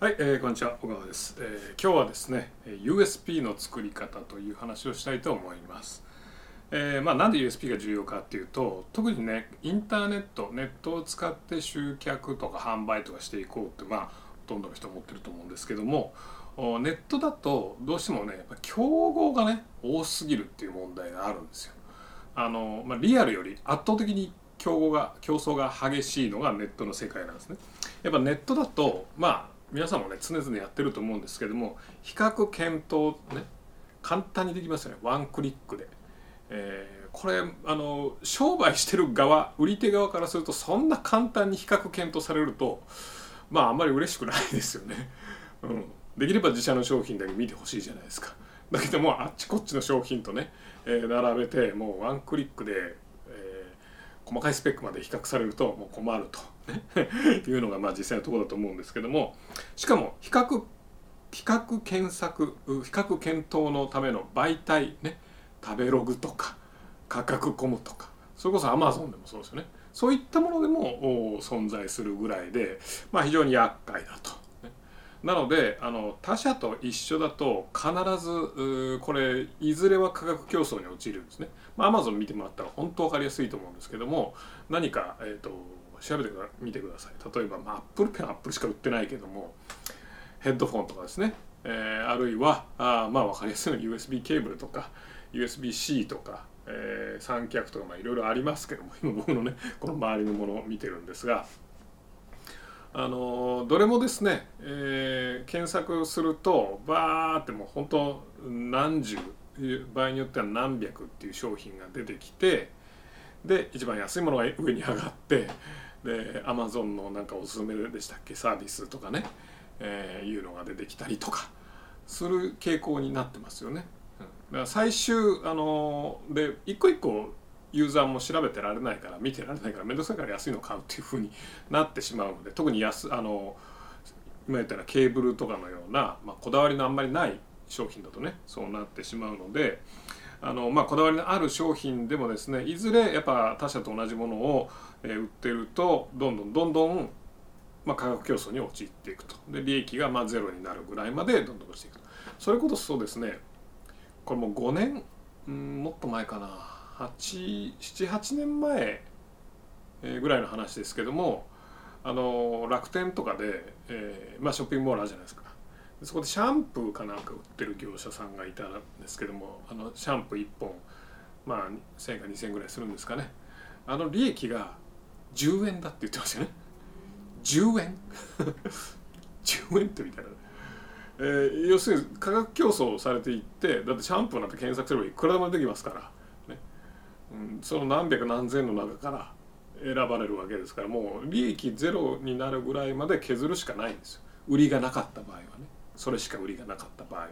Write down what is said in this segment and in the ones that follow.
はい、えー、こんにちは小川です、えー今日はですねえー USB の作り方という話をしたいと思います、えーまあ、なんで USB が重要かっていうと特にねインターネットネットを使って集客とか販売とかしていこうってまあほとんどの人思ってると思うんですけどもネットだとどうしてもね競合がね多すぎるっていう問題があるんですよ。あの、まあ、リアルより圧倒的に競合が競争が激しいのがネットの世界なんですね。やっぱネットだとまあ皆さんもね常々やってると思うんですけども比較検討ね簡単にできますよね。ワンクリックで、えーこれあの商売してる側売り手側からするとそんな簡単に比較検討されるとまああんまり嬉しくないですよね、うん、できれば自社の商品だけ見てほしいじゃないですか。だけどもあっちこっちの商品とね、えー並べてもうワンクリックで、細かいスペックまで比較されるともう困ると。いうのがまあ実際のところだと思うんですけども。しかも比較比較検索比較検討のための媒体ね。食べログとか価格コムとか。それこそアマゾンでもそうですよね。そういったものでも存在するぐらいで、まあ、非常に厄介だと。なのであの他社と一緒だと必ずこれいずれは価格競争に陥るんですね。まあ、Amazon 見てもらったら本当分かりやすいと思うんですけども何か、えー、と調べてみてください。例えば、まあ、Apple Pen Apple しか売ってないけどもヘッドフォンとかですね、えーあるいはあまあ分かりやすいのは USB ケーブルとか USB-C とか、えー三脚とかいろいろありますけども今僕のねこの周りのものを見てるんですがあのどれもですね、えー検索するとバーってもう本当何十場合によっては何百っていう商品が出てきてで一番安いものが上に上がってで Amazon のなんかおすすめでしたっけ？サービスとかね、えーいうのが出てきたりとかする傾向になってますよね。うん。だから最終あので一個一個ユーザーも調べてられないから見てられないから面倒くさいから安いの買うっていうふうになってしまうので特に安あの今言ったらケーブルとかのような、まあ、こだわりのあんまりない商品だとねそうなってしまうのであの、まあ、こだわりのある商品でもですねいずれやっぱ他社と同じものを、売ってるとどんどんどんどん、まあ、価格競争に陥っていくと。で利益がまあゼロになるぐらいまでどんどん落ちていくと。それこそそうですねこれもう5年んもっと前かな。78年前ぐらいの話ですけどもあの楽天とかで、えーまあ、ショッピングモールあるじゃないですか。そこでシャンプーかなんか売ってる業者さんがいたんですけどもあのシャンプー1本まあ1000円か2000円ぐらいするんですかね。あの利益が10円だって言ってましたよね。10円？10円ってみたいな、えー要するに価格競争されていってだってシャンプーなんて検索すればいくらでもできますから、ね。うん、その何百何千の中から選ばれるわけですからもう利益ゼロになるぐらいまで削るしかないんですよ。売りがなかった場合はね。それしか売りがなかった場合は。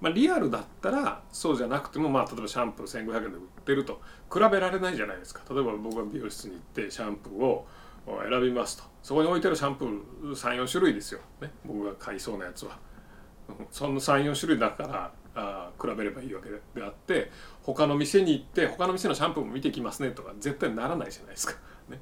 まあ、リアルだったらそうじゃなくても、まあ、例えばシャンプー1500円で売ってると比べられないじゃないですか。例えば僕が美容室に行ってシャンプーを選びますと。そこに置いてるシャンプー34種類ですよ、ね、僕が買いそうなやつは。うん。その34種類だからあ比べればいいわけであって他の店に行って他の店のシャンプーも見てきますねとか絶対ならないじゃないですか。ね、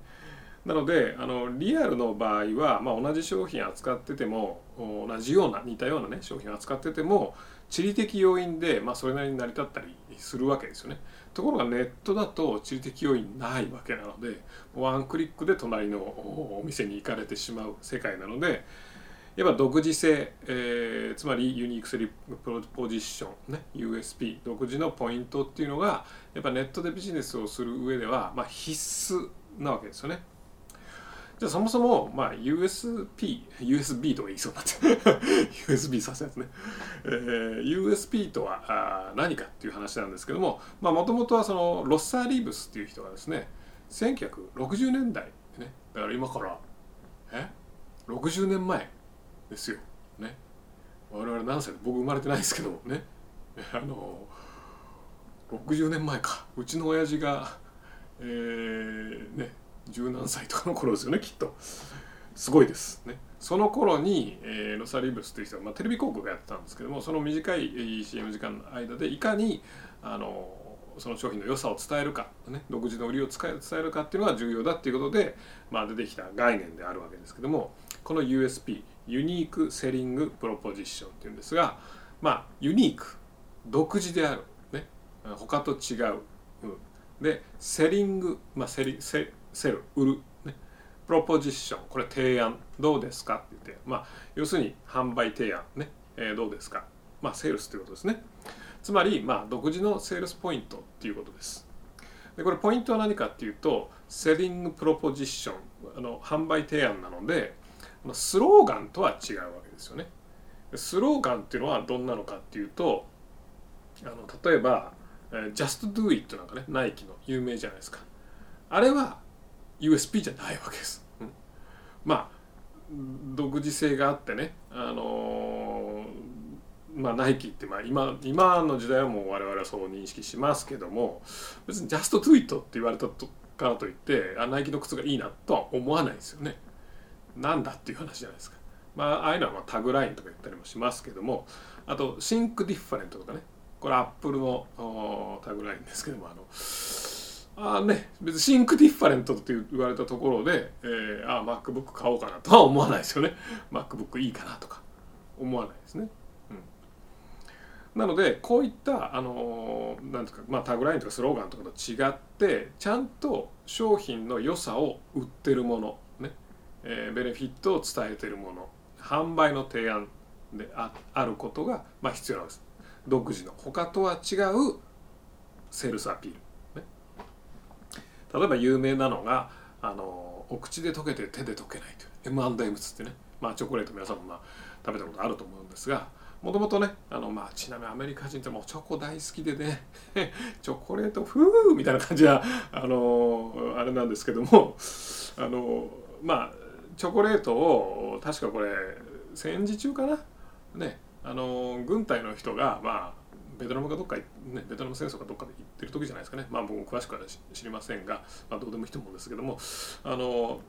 なのであのリアルの場合は、まあ、同じ商品扱ってても同じような似たようなね商品扱ってても地理的要因で、まあ、それなりに成り立ったりするわけですよね。ところがネットだと地理的要因ないわけなのでワンクリックで隣のおお店に行かれてしまう世界なのでやっぱ独自性、えーつまりユニークセリプロポジション、ね、USP 独自のポイントっていうのがやっぱネットでビジネスをする上では、まあ、必須なわけですよね。じゃあそもそも、まあ、USP、USB とか言いそうになって。USB させやつね、えー USP とはあ何かっていう話なんですけどもまあもともとはそのロッサー・リーブスっていう人がですね1960年代ねだから今からえ60年前ですよ。ね。我々何歳で僕生まれてないですけどもね。あの60年前か。うちの親父がえー、ね十何歳とかの頃ですよねきっと。すごいですね。その頃に、えーロサリーブスという人が、まあ、テレビ広告をやってたんですけどもその短い CM 時間の間でいかにあのその商品の良さを伝えるか、ね、独自の売りを使え伝えるかっていうのが重要だっていうことで、まあ、出てきた概念であるわけですけどもこの USP ユニークセリングプロポジションっていうんですがまあユニーク独自である、ね、他と違う、うん、で selling、まあ、セリセ sell 売る、ね、 proposition これ提案どうですかって言って、まあ、要するに販売提案ね、えー、どうですか、まあ、セールスということですね。つまり、まあ、独自のセールスポイントっていうことです。でこれポイントは何かっていうと selling proposition あの販売提案なのでスローガンとは違うわけですよね。スローガンっていうのはどんなのかっていうとあの例えば「Just Do It」なんかねナイキの有名じゃないですか。あれは USP じゃないわけです、まあ独自性があってね。あのー、まあナイキってまあ今今の時代はもう我々はそう認識しますけども別に「Just Do It」って言われたとからといってあナイキの靴がいいなとは思わないですよね。なんだっていう話じゃないですか。まあああいうのはまあタグラインとか言ったりもしますけどもあと「 Think Different」とかね。これアップルのタグラインですけどもあのあね別に Think Different って言われたところで、えー、あ MacBook 買おうかなとは思わないですよね。MacBook いいかなとか思わないですね、うん、なのでこういったあのなんですか、まあ、タグラインとかスローガンとかと違ってちゃんと商品の良さを売ってるものね、えー、ベネフィットを伝えてるもの販売の提案でああることが、まあ、必要なんです。独自の。他とは違うセールスアピール、例えば有名なのがあのお口で溶けて手で溶けないという M&M's ってね、まあ、チョコレート皆さんもまあ食べたことあると思うんですがもともとねあの、まあ、ちなみにアメリカ人ってもうチョコ大好きでね チョコレートフーみたいな感じはあのあれなんですけどもあのまあチョコレートを確かこれ戦時中かな？ねあの軍隊の人がまあベトナムかどっか、ね、ベトナム戦争かどっかで行ってる時じゃないですかね。まあ僕も詳しくは知りませんが、まあ、どうでもいいと思うんですけどもあの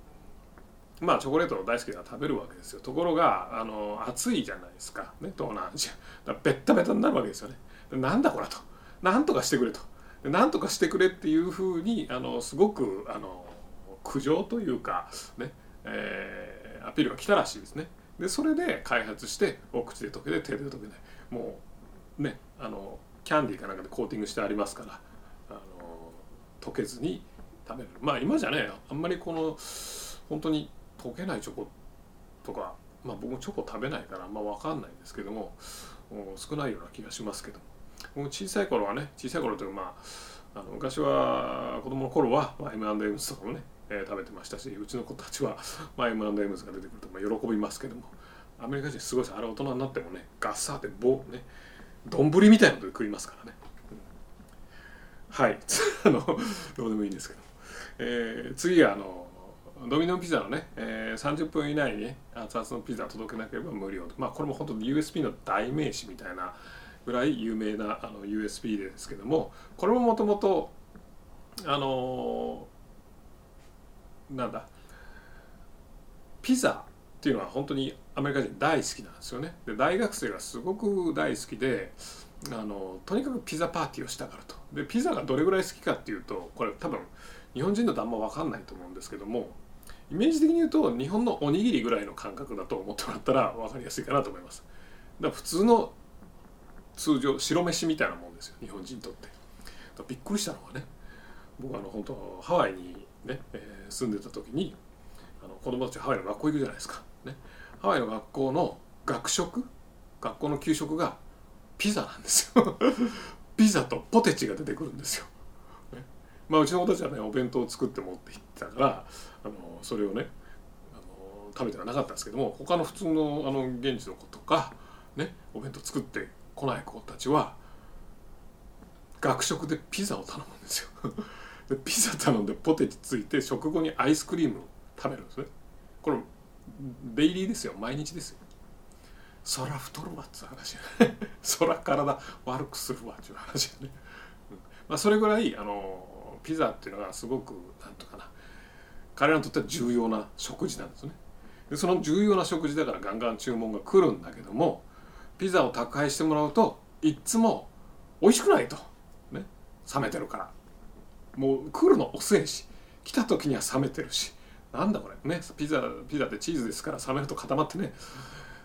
まあチョコレート大好きで食べるわけですよ。ところがあの暑いじゃないですか、ね、東南アジア。ベッタベタになるわけですよね。なんだこれと。なんとかしてくれと。なんとかしてくれっていうふうにあのすごくあの苦情というかね、えー、アピールが来たらしいですね。でそれで開発してお口で溶けて手で溶けないもうねあのキャンディーかなんかでコーティングしてありますからあの溶けずに食べる。まあ今じゃねあんまりこの本当に溶けないチョコとかまあ僕もチョコ食べないからあんま分かんないんですけども少ないような気がしますけど僕小さい頃はね小さい頃というかまああの昔は子供の頃は、まあ、M&M's とかもねえー、食べてましたしうちの子たちは、まあ、M&M's が出てくると、まあ、喜びますけども。アメリカ人すごいです。あれ大人になってもねガッサーって棒ね丼みたいなので食いますからね、うん、はい。あのどうでもいいんですけど、えー、次はあのドミノピザのね、えー、30分以内に、ね、熱々のピザ届けなければ無料まあこれも本当に USB の代名詞みたいなぐらい有名なあの USB ですけどもこれももともとあのなんだピザっていうのは本当にアメリカ人大好きなんですよね。で大学生がすごく大好きであのとにかくピザパーティーをしたがると。でピザがどれぐらい好きかっていうとこれ多分日本人だとあんま分かんないと思うんですけどもイメージ的に言うと日本のおにぎりぐらいの感覚だと思ってもらったら分かりやすいかなと思います。だから普通の通常白飯みたいなもんですよ日本人にとって。びっくりしたのはね僕あの本当ハワイにね、えー、住んでた時にあの子供たちハワイの学校行くじゃないですか、ね、ハワイの学校の学食？学校の給食がピザなんですよ。ピザとポテチが出てくるんですよ、ね、まあうちの子たちはねお弁当を作って持って行ってたからあのそれをねあの食べてはなかったんですけども他の普通のあの現地の子とかねお弁当作ってこない子たちは学食でピザを頼むんですよ。でピザ頼んでポテチついて食後にアイスクリーム食べるんですね。これデイリーですよ。毎日ですよ。そら太るわっつう話 そら体悪くするわっちゅう話ね、うん。まあ、それぐらいあのピザっていうのがすごくなんとかな。彼らにとっては重要な食事なんですね。でその重要な食事だからガンガン注文が来るんだけどもピザを宅配してもらうといっつも美味しくないと。ね。冷めてるから。もう来るの遅いし来た時には冷めてるし。なんだこれ。ねピザピザってチーズですから冷めると固まってね。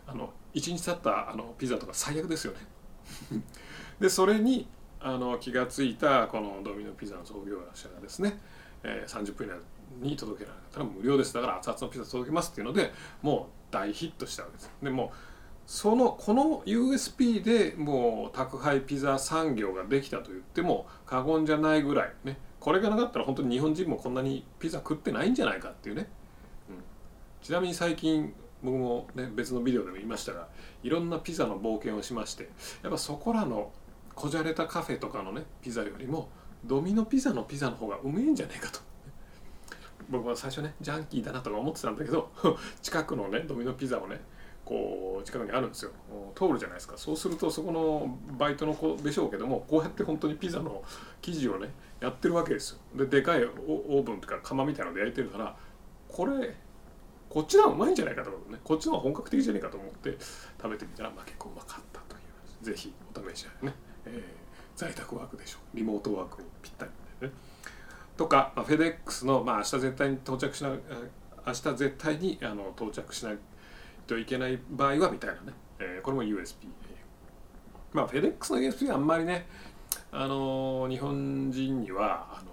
あの1日経ったあのピザとか最悪ですよね。でそれにあの気が付いたこのドミノピザの創業者がですね、えー、30分以内に届けられたら無料です。だから熱々のピザ届けますっていうのでもう大ヒットしたわけです。でもそのこの USP でもう宅配ピザ産業ができたと言っても過言じゃないぐらいねこれがなかったら本当に日本人もこんなにピザ食ってないんじゃないかっていうね、うん、ちなみに最近僕もね別のビデオでも言いましたがいろんなピザの冒険をしましてやっぱそこらのこじゃれたカフェとかのねピザよりもドミノピザのピザの方がうめえんじゃないかと。僕は最初ねジャンキーだなとか思ってたんだけど 近くのねドミノピザをねこう近くにあるんですよ。通るじゃないですか。そうするとそこのバイトの子でしょうけどもこうやって本当にピザの生地をねやってるわけですよ。ででかいオーブンとか窯みたいので焼いてるからこれこっちの方がうまいんじゃないかと思う。ねこっちの方が本格的じゃないかと思って食べてみたら、まあ、結構うまかったという。ぜひお試しあれね、えー、在宅ワークでしょう。リモートワークにぴったりね。とか、まあ、フェデックスの、まあ、明日絶対に到着しな明日絶対にあの到着しないといけない場合はみたいなね、えー、これも USB まあフェデックスの USB はあんまりねあの日本人にはあの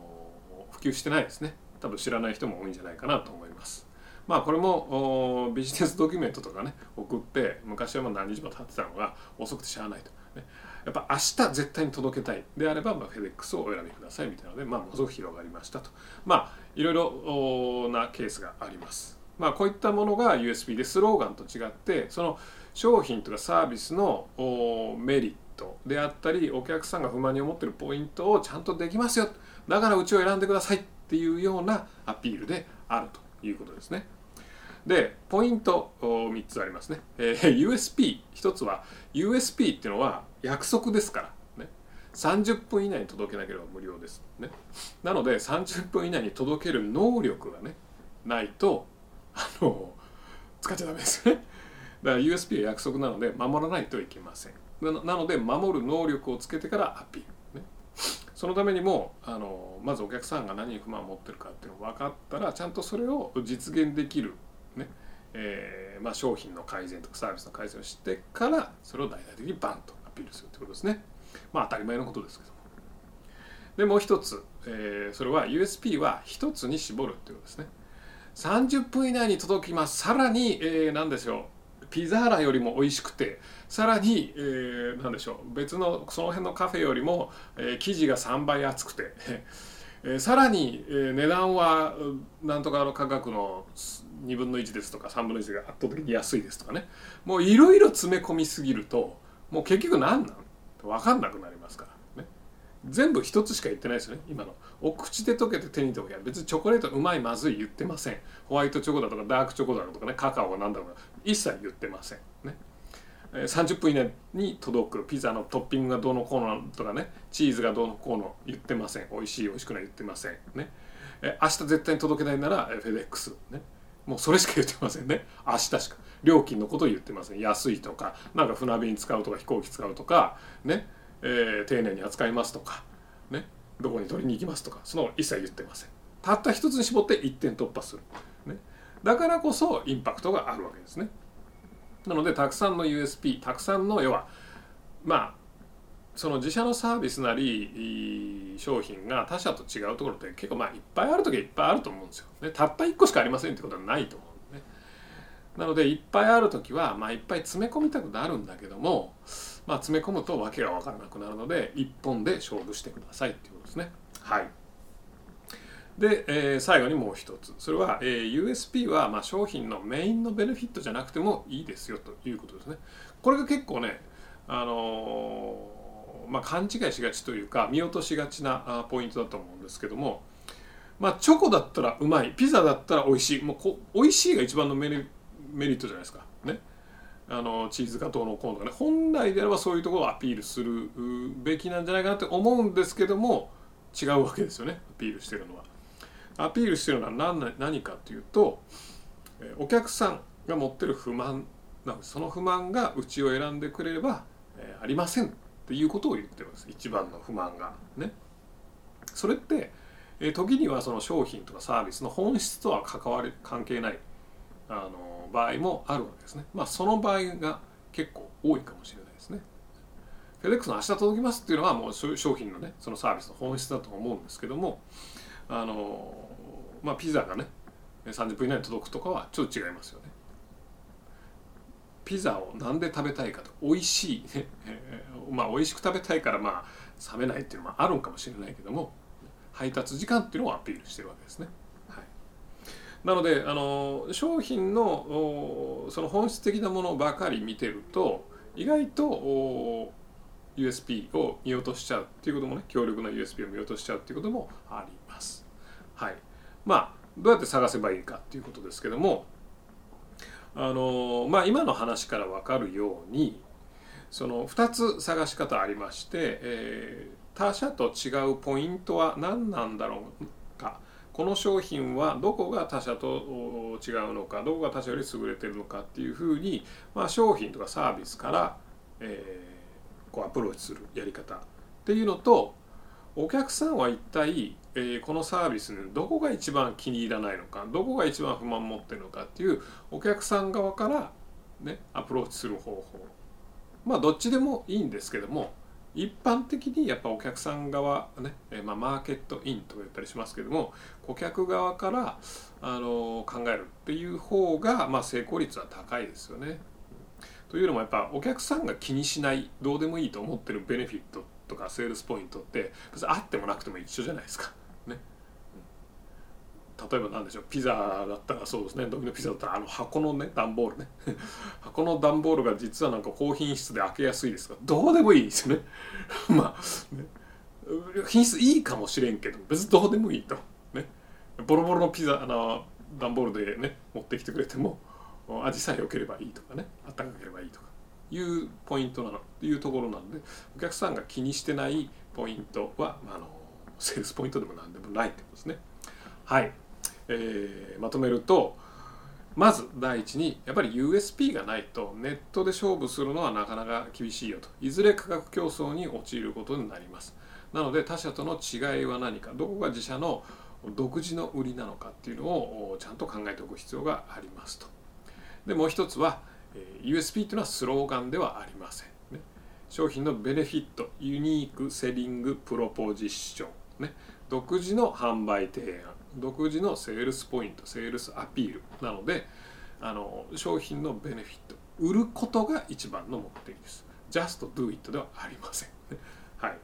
普及してないですね。多分知らない人も多いんじゃないかなと思います。まあこれもビジネスドキュメントとかね送って昔はもう何日も経ってたのが遅くてしゃあないと、ね、やっぱ明日絶対に届けたい。であれば、まあ、フェデックスをお選びくださいみたいなので、まあ、ものすごく広がりましたと。まあいろいろなケースがありますまあ、こういったものが USB でスローガンと違ってその商品とかサービスのメリットであったりお客さんが不満に思ってるポイントをちゃんとできますよだからうちを選んでくださいっていうようなアピールであるということですね。でポイント3つありますね。えー、USP1 つは USP っていうのは約束ですから、ね、30分以内に届けなければ無料です。ね、なので30分以内に届ける能力がねないとあの使っちゃダメですね。だから USB は約束なので守らないといけません。なので守る能力をつけてからアピール、ね、そのためにもあのまずお客さんが何に不満を持ってるかっていうのが分かったらちゃんとそれを実現できる、ね。えーまあ、商品の改善とかサービスの改善をしてからそれを大々的にバンとアピールするってことですね。まあ当たり前のことですけども。でもう一つ、えー、それは USP は一つに絞るってことですね。30分以内に届きます。さらに、えー、何でしょう。ピザーラよりも美味しくてさらに、えー、何でしょう。別のその辺のカフェよりも、えー、生地が3倍厚くて、えー、さらに、えー、値段はなんとかの価格の2分の1ですとか3分の1が圧倒的に安いですとかね。もういろいろ詰め込みすぎるともう結局何なん？分かんなくなります。全部一つしか言ってないですよね今の。お口で溶けて手に溶ける別にチョコレートうまいまずい言ってません。ホワイトチョコだとかダークチョコだとかねカカオが何だろうか一切言ってません。ね。30分以内に届く。ピザのトッピングがどうのこうのとかね。チーズがどうのこうの言ってません。美味しい美味しくない言ってません。ね。明日絶対に届けないならフェデックスね。もうそれしか言ってませんね。明日しか。料金のことを言ってません。安いとかなんか船便使うとか飛行機使うとか。ね。えー、丁寧に扱いますとか、ね、どこに取りに行きますとかその一切言ってません。たった一つに絞って一点突破する、ね、だからこそインパクトがあるわけですね。なのでたくさんの USP たくさんの要はまあその自社のサービスなり商品が他社と違うところって結構まあいっぱいある時はいっぱいあると思うんですよ。ね、たった1個しかありませんってことはないと思うね。なのでいっぱいある時はまあいっぱい詰め込みたくなるんだけどもまあ、詰め込むと訳が分からなくなるので1本で勝負してくださいっていうことですね。はいで、えー、最後にもう一つそれは、えー、USP は、まあ、商品のメインのベネフィットじゃなくてもいいですよということですね。これが結構ね、あのー、まあ、勘違いしがちというか見落としがちなポイントだと思うんですけども、まあ、チョコだったらうまいピザだったら美味しいもうこ美味しいが一番のメリットじゃないですか。あのチーズがどうのこうのとかね本来であればそういうところをアピールするべきなんじゃないかなって思うんですけども違うわけですよねアピールしてるのは。アピールしてるのは何何かというとお客さんが持ってる不満なのその不満がうちを選んでくれれば、えー、ありませんっていうことを言ってるんです一番の不満がね。それってえ時にはその商品とかサービスの本質とは関わり関係ないあの場合もあるわけですね。まあその場合が結構多いかもしれないですね。フェデックスの明日届きますっていうのはもう商品のねそのサービスの本質だと思うんですけどもあのまあピザがね30分以内に届くとかはちょっと違いますよね。ピザをなんで食べたいかと美味しい、ね、まあ美味しく食べたいからまあ冷めないっていうのもあるんかもしれないけども配達時間っていうのをアピールしてるわけですね。なのであの商品のその本質的なものばかり見てると意外と USP を見落としちゃうっていうこともね強力な USP を見落としちゃうっていうこともあります。はい、まあどうやって探せばいいかっていうことですけどもあのまあ今の話から分かるようにその2つ探し方ありまして、えー、他社と違うポイントは何なんだろうこの商品はどこが他社と違うのかどこが他社より優れてるのかっていうふうに、まあ、商品とかサービスから、えー、こうアプローチするやり方っていうのとお客さんは一体、えー、このサービスにどこが一番気に入らないのかどこが一番不満持ってるのかっていうお客さん側から、ね、アプローチする方法。まあどっちでもいいんですけども一般的にやっぱお客さん側ね、えまあ、マーケットインとか言ったりしますけども顧客側からあの考えるっていう方が、まあ、成功率は高いですよね。というのもやっぱお客さんが気にしないどうでもいいと思ってるベネフィットとかセールスポイントって別にあってもなくても一緒じゃないですか。例えば何でしょうピザだったらそうですね。ドミノピザだったらあの箱のね段ボールね。箱の段ボールが実はなんか高品質で開けやすいですがどうでもいいですよね。まあね。品質いいかもしれんけど別にどうでもいいと。ね。ボロボロのピザあの段ボールでね持ってきてくれても味さえ良ければいいとかね。あったかければいいとか。いうポイントなの。いうところなんでお客さんが気にしてないポイントは、まあ、あのセールスポイントでも何でもないってことですね。はい、えー、まとめるとまず第一にやっぱり USP がないとネットで勝負するのはなかなか厳しいよと。いずれ価格競争に陥ることになります。なので他社との違いは何かどこが自社の独自の売りなのかっていうのをちゃんと考えておく必要がありますと。でもう一つは USP というのはスローガンではありません、ね、商品のベネフィット unique selling proposition、ね、独自の販売提案。独自のセールスポイントセールスアピールなのであの商品のベネフィット売ることが一番の目的です。just do it ではありません。はい。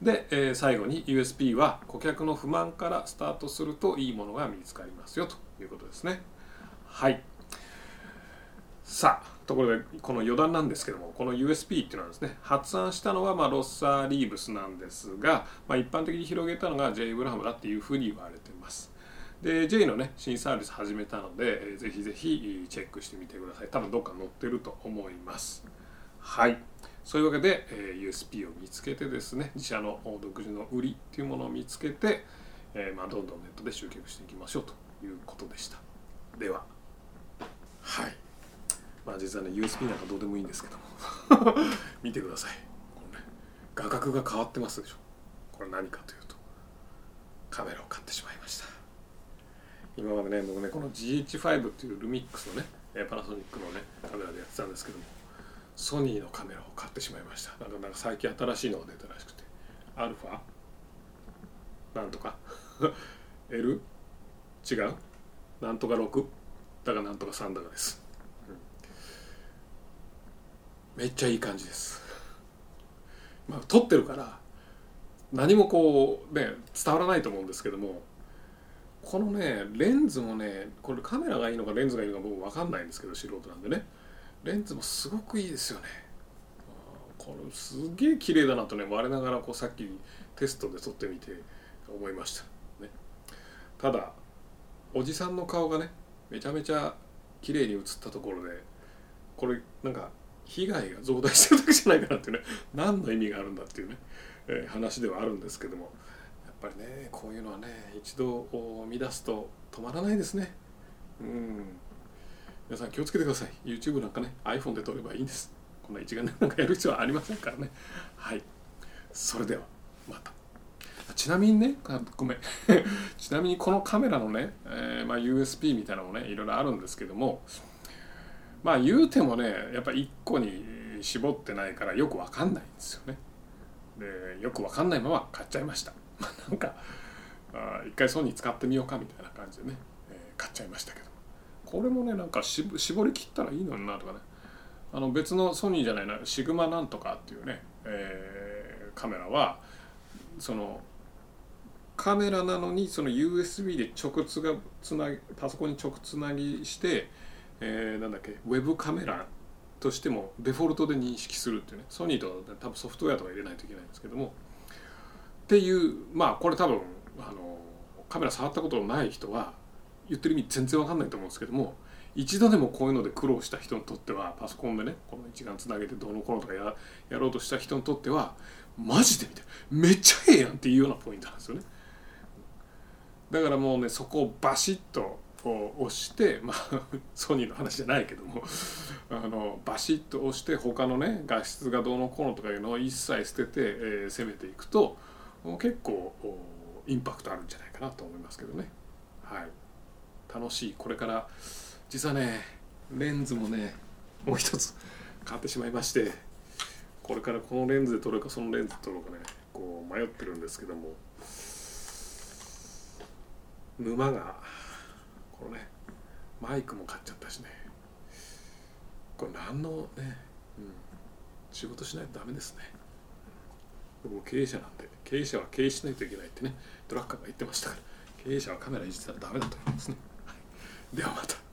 で、えー、最後に USP は顧客の不満からスタートするといいものが見つかりますよということですね。はい。さあところでこの余談なんですけどもこの USP っていうのはですね発案したのはまロッサー・リーブスなんですが、まあ、一般的に広げたのが J. ブラハムだっていうふうに言われてます。で J のね新サービス始めたので、ぜひぜひチェックしてみてください。多分どっか載ってると思います。はい。そういうわけで、USP を見つけてですね自社の独自の売りっていうものを見つけて、え、まあ、どんどんネットで集客していきましょうということでした。では。はい。まあ実はね USB なんかどうでもいいんですけども。見てください。このね画角が変わってますでしょ。これ何かというとカメラを買ってしまいました。今までね僕ねこの GH5 っていうルミックスのねパナソニックのねカメラでやってたんですけどもソニーのカメラを買ってしまいました。なんかなんか最近新しいのが出たらしくてアルファ？なんとか？L 違う？なんとか6だがなんとか3だがです。めっちゃいい感じです。まあ撮ってるから何もこうね伝わらないと思うんですけどもこのねレンズもねこれカメラがいいのかレンズがいいのか僕分かんないんですけど素人なんでね。レンズもすごくいいですよね。これすげえ綺麗だなとね我ながらこうさっきテストで撮ってみて思いました、ね、ただおじさんの顔がねめちゃめちゃ綺麗に写ったところでこれなんか被害が増大してるだけじゃないかなっていうね何の意味があるんだっていうね、えー、話ではあるんですけどもやっぱりねこういうのはね一度乱すと止まらないですね。うん。皆さん気をつけてください。YouTube なんかね iPhone で撮ればいいんです。こんな一眼なんかやる必要はありませんからね。はい。それではまた。ちなみにねごめん。ちなみにこのカメラのね、えーまあ、USB みたいなのもねいろいろあるんですけどもまあ言うてもねやっぱ1個に絞ってないからよく分かんないんですよね。でよく分かんないまま買っちゃいました。なんかあ一回ソニー使ってみようかみたいな感じでね、えー、買っちゃいましたけど。これもねなんか絞り切ったらいいのになとかね。あの別のソニーじゃないなシグマなんとかっていうね、えー、カメラはそのカメラなのにその USB で直通がつなぎパソコンに直つなぎして、えー、なんだっけウェブカメラとしてもデフォルトで認識するっていうねソニーと多分ソフトウェアとか入れないといけないんですけどもっていうまあこれ多分あのカメラ触ったことのない人は言ってる意味全然わかんないと思うんですけども一度でもこういうので苦労した人にとってはパソコンでねこの一眼つなげてどうのこうのとかややろうとした人にとってはマジでみたいめっちゃええやんっていうようなポイントなんですよね。だからもうねそこをバシッと押してまあ ソニーの話じゃないけどもあのバシッと押して他のね画質がどうのこうのとかいうのを一切捨てて、えー、攻めていくと結構インパクトあるんじゃないかなと思いますけどね。はい。楽しい。これから実はねレンズもねもう一つ買ってしまいましてこれからこのレンズで撮るかそのレンズで撮るかねこう迷ってるんですけども沼がころねマイクも買っちゃったしね。これ何のね、うん、仕事しないとダメですね。僕も経営者なんで経営者は経営しないといけないってねドラッカーが言ってましたから経営者はカメラいじったらダメだと思いますね、はい、ではまた。